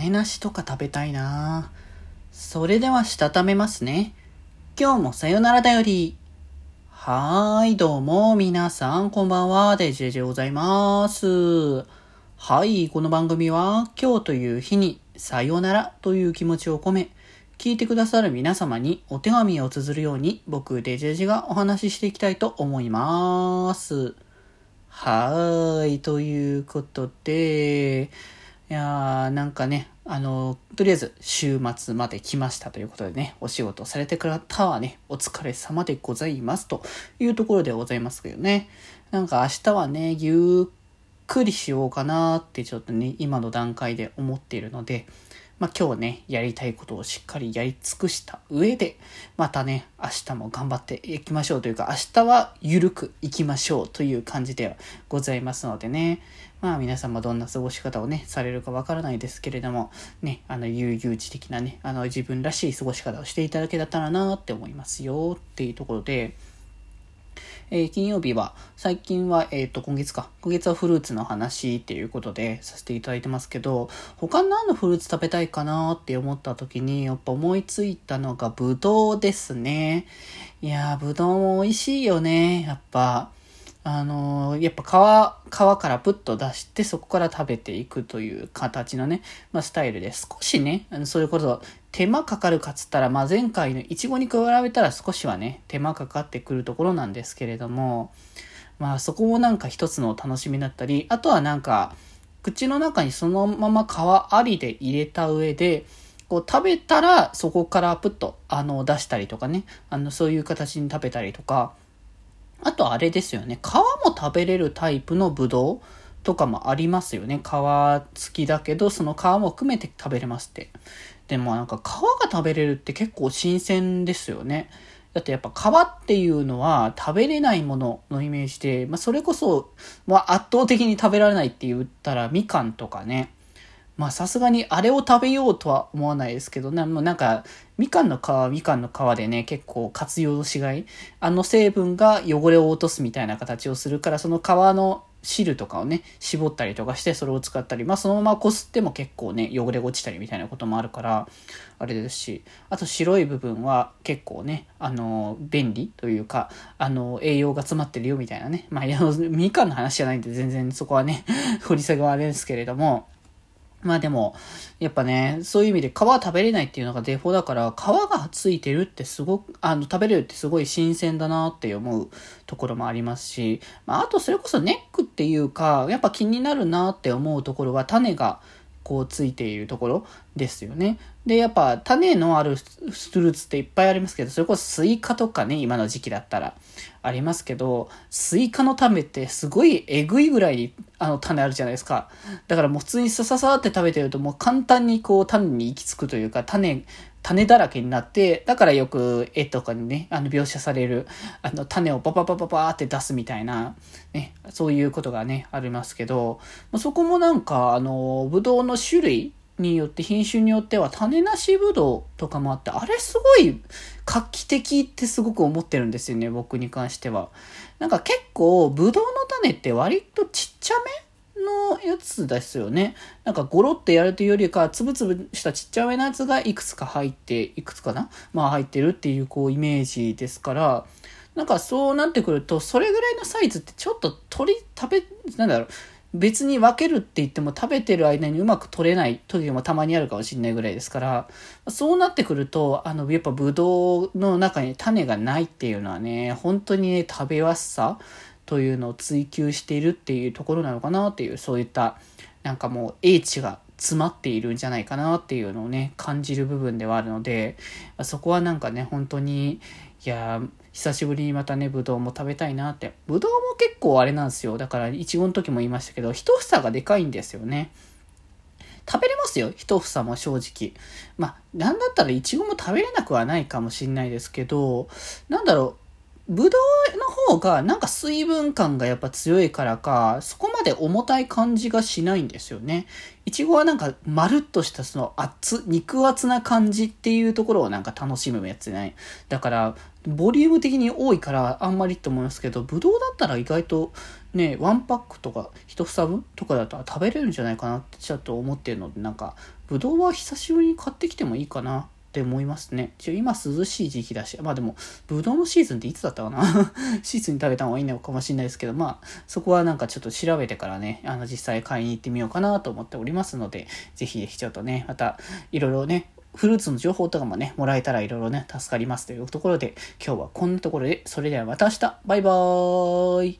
種なしとか食べたいなそれではしたためますね。今日もさよならだより。はーい、どうも、皆さん、こんばんは、デジェジでございます。はい、この番組は、今日という日に、さよならという気持ちを込め、聞いてくださる皆様にお手紙を綴るように、僕、デジェジがお話ししていきたいと思います。はーい、ということで、いやー、なんかね、あの、とりあえず週末まで来ましたということでね、お仕事されてくれたはね、お疲れ様でございますというところでございますけどね。なんか明日はね、ゆっくりしようかなってちょっとね、今の段階で思っているので、まあ、今日ね、やりたいことをしっかりやり尽くした上で、またね、明日も頑張っていきましょうというか、明日は緩くいきましょうという感じではございますのでね、まあ皆様どんな過ごし方をね、されるかわからないですけれども、ね、あの、悠々自適なね、あの、自分らしい過ごし方をしていただけたらなって思いますよっていうところで、えー、金曜日は、最近は、えっ、ー、と、今月か。今月はフルーツの話っていうことでさせていただいてますけど、他何のフルーツ食べたいかなって思った時に、やっぱ思いついたのがブドウですね。いやー、ブドウも美味しいよね。やっぱ。あのー、やっぱ皮、皮からプッと出して、そこから食べていくという形のね、まあ、スタイルで、少しね、あのそれこそ手間かかるかっつったら、まあ、前回のイチゴに比べたら少しはね、手間かかってくるところなんですけれども、まあ、そこもなんか一つの楽しみだったり、あとはなんか、口の中にそのまま皮ありで入れた上で、こう食べたらそこからプッとあの出したりとかね、あのそういう形に食べたりとか、あとあれですよね。皮も食べれるタイプのブドウとかもありますよね。皮付きだけど、その皮も含めて食べれますって。でもなんか皮が食べれるって結構新鮮ですよね。だってやっぱ皮っていうのは食べれないもののイメージで、まあそれこそ、まあ圧倒的に食べられないって言ったらみかんとかね。まあさすがにあれを食べようとは思わないですけどね、もうなんか、みかんの皮はみかんの皮でね、結構活用しがい、あの成分が汚れを落とすみたいな形をするから、その皮の汁とかをね、絞ったりとかしてそれを使ったり、まあそのままこすっても結構ね、汚れ落ちたりみたいなこともあるから、あれですし、あと白い部分は結構ね、あの、便利というか、あの、栄養が詰まってるよみたいなね。まあ、みかんの話じゃないんで全然そこはね、掘り下げはあれですけれども、まあでも、やっぱね、そういう意味で皮食べれないっていうのがデフォだから、皮がついてるってすごく、あの、食べれるってすごい新鮮だなって思うところもありますし、まああとそれこそネックっていうか、やっぱ気になるなって思うところは種が、こうついているところですよね。で、やっぱ種のあるフルーツっていっぱいありますけど、それこそスイカとかね、今の時期だったらありますけど、スイカの種ってすごいえぐいぐらいにあの種あるじゃないですか。だからもう普通にさささって食べてるともう簡単にこう種に行き着くというか、種、種だらけになって、だからよく絵とかにね、あの描写される、あの種をパパパパパって出すみたいな、ね、そういうことがね、ありますけど、そこもなんか、あの、ぶどうの種類によって、品種によっては種なしぶどうとかもあって、あれすごい画期的ってすごく思ってるんですよね、僕に関しては。なんか結構、ぶどうの種って割とちっちゃめのやつですよね。なんかゴロってやるというよりか、つぶつぶしたちっちゃめのやつがいくつか入って、いくつかな？まあ入ってるっていうこうイメージですから、なんかそうなってくると、それぐらいのサイズってちょっと鳥食べ、なんだろう、別に分けるって言っても食べてる間にうまく取れない時もたまにあるかもしれないぐらいですから、そうなってくると、あの、やっぱブドウの中に種がないっていうのはね、本当にね、食べやすさというのを追求しているっていうところなのかなっていう、そういった、なんかもう英知が詰まっているんじゃないかなっていうのをね、感じる部分ではあるので、そこはなんかね、本当に、いや久しぶりにまたね、ぶどうも食べたいなって。ぶどうも結構あれなんですよ。だから、いちごの時も言いましたけど、一房がでかいんですよね。食べれますよ。一房も正直。まあ、なんだったらいちごも食べれなくはないかもしんないですけど、なんだろう、ぶどうの方がなんか水分感がやっぱ強いからか、そこまで重たい感じがしないんですよね。いちごはなんかまるっとしたその厚、肉厚な感じっていうところをなんか楽しむやつね。だから、ボリューム的に多いからあんまりって思いますけど、ぶどうだったら意外とね、ワンパックとか1房分とかだと食べれるんじゃないかなってちょっと思ってるので、なんか、ぶどうは久しぶりに買ってきてもいいかなって思いますね。一応今涼しい時期だし、まあでも、ぶどうのシーズンっていつだったかな？シーズンに食べた方がいいのかもしれないですけど、まあ、そこはなんかちょっと調べてからね、あの、実際買いに行ってみようかなと思っておりますので、ぜひぜひちょっとね、また、いろいろね、フルーツの情報とかもね、もらえたらいろいろね、助かりますというところで、今日はこんなところで、それではまた明日。バイバーイ。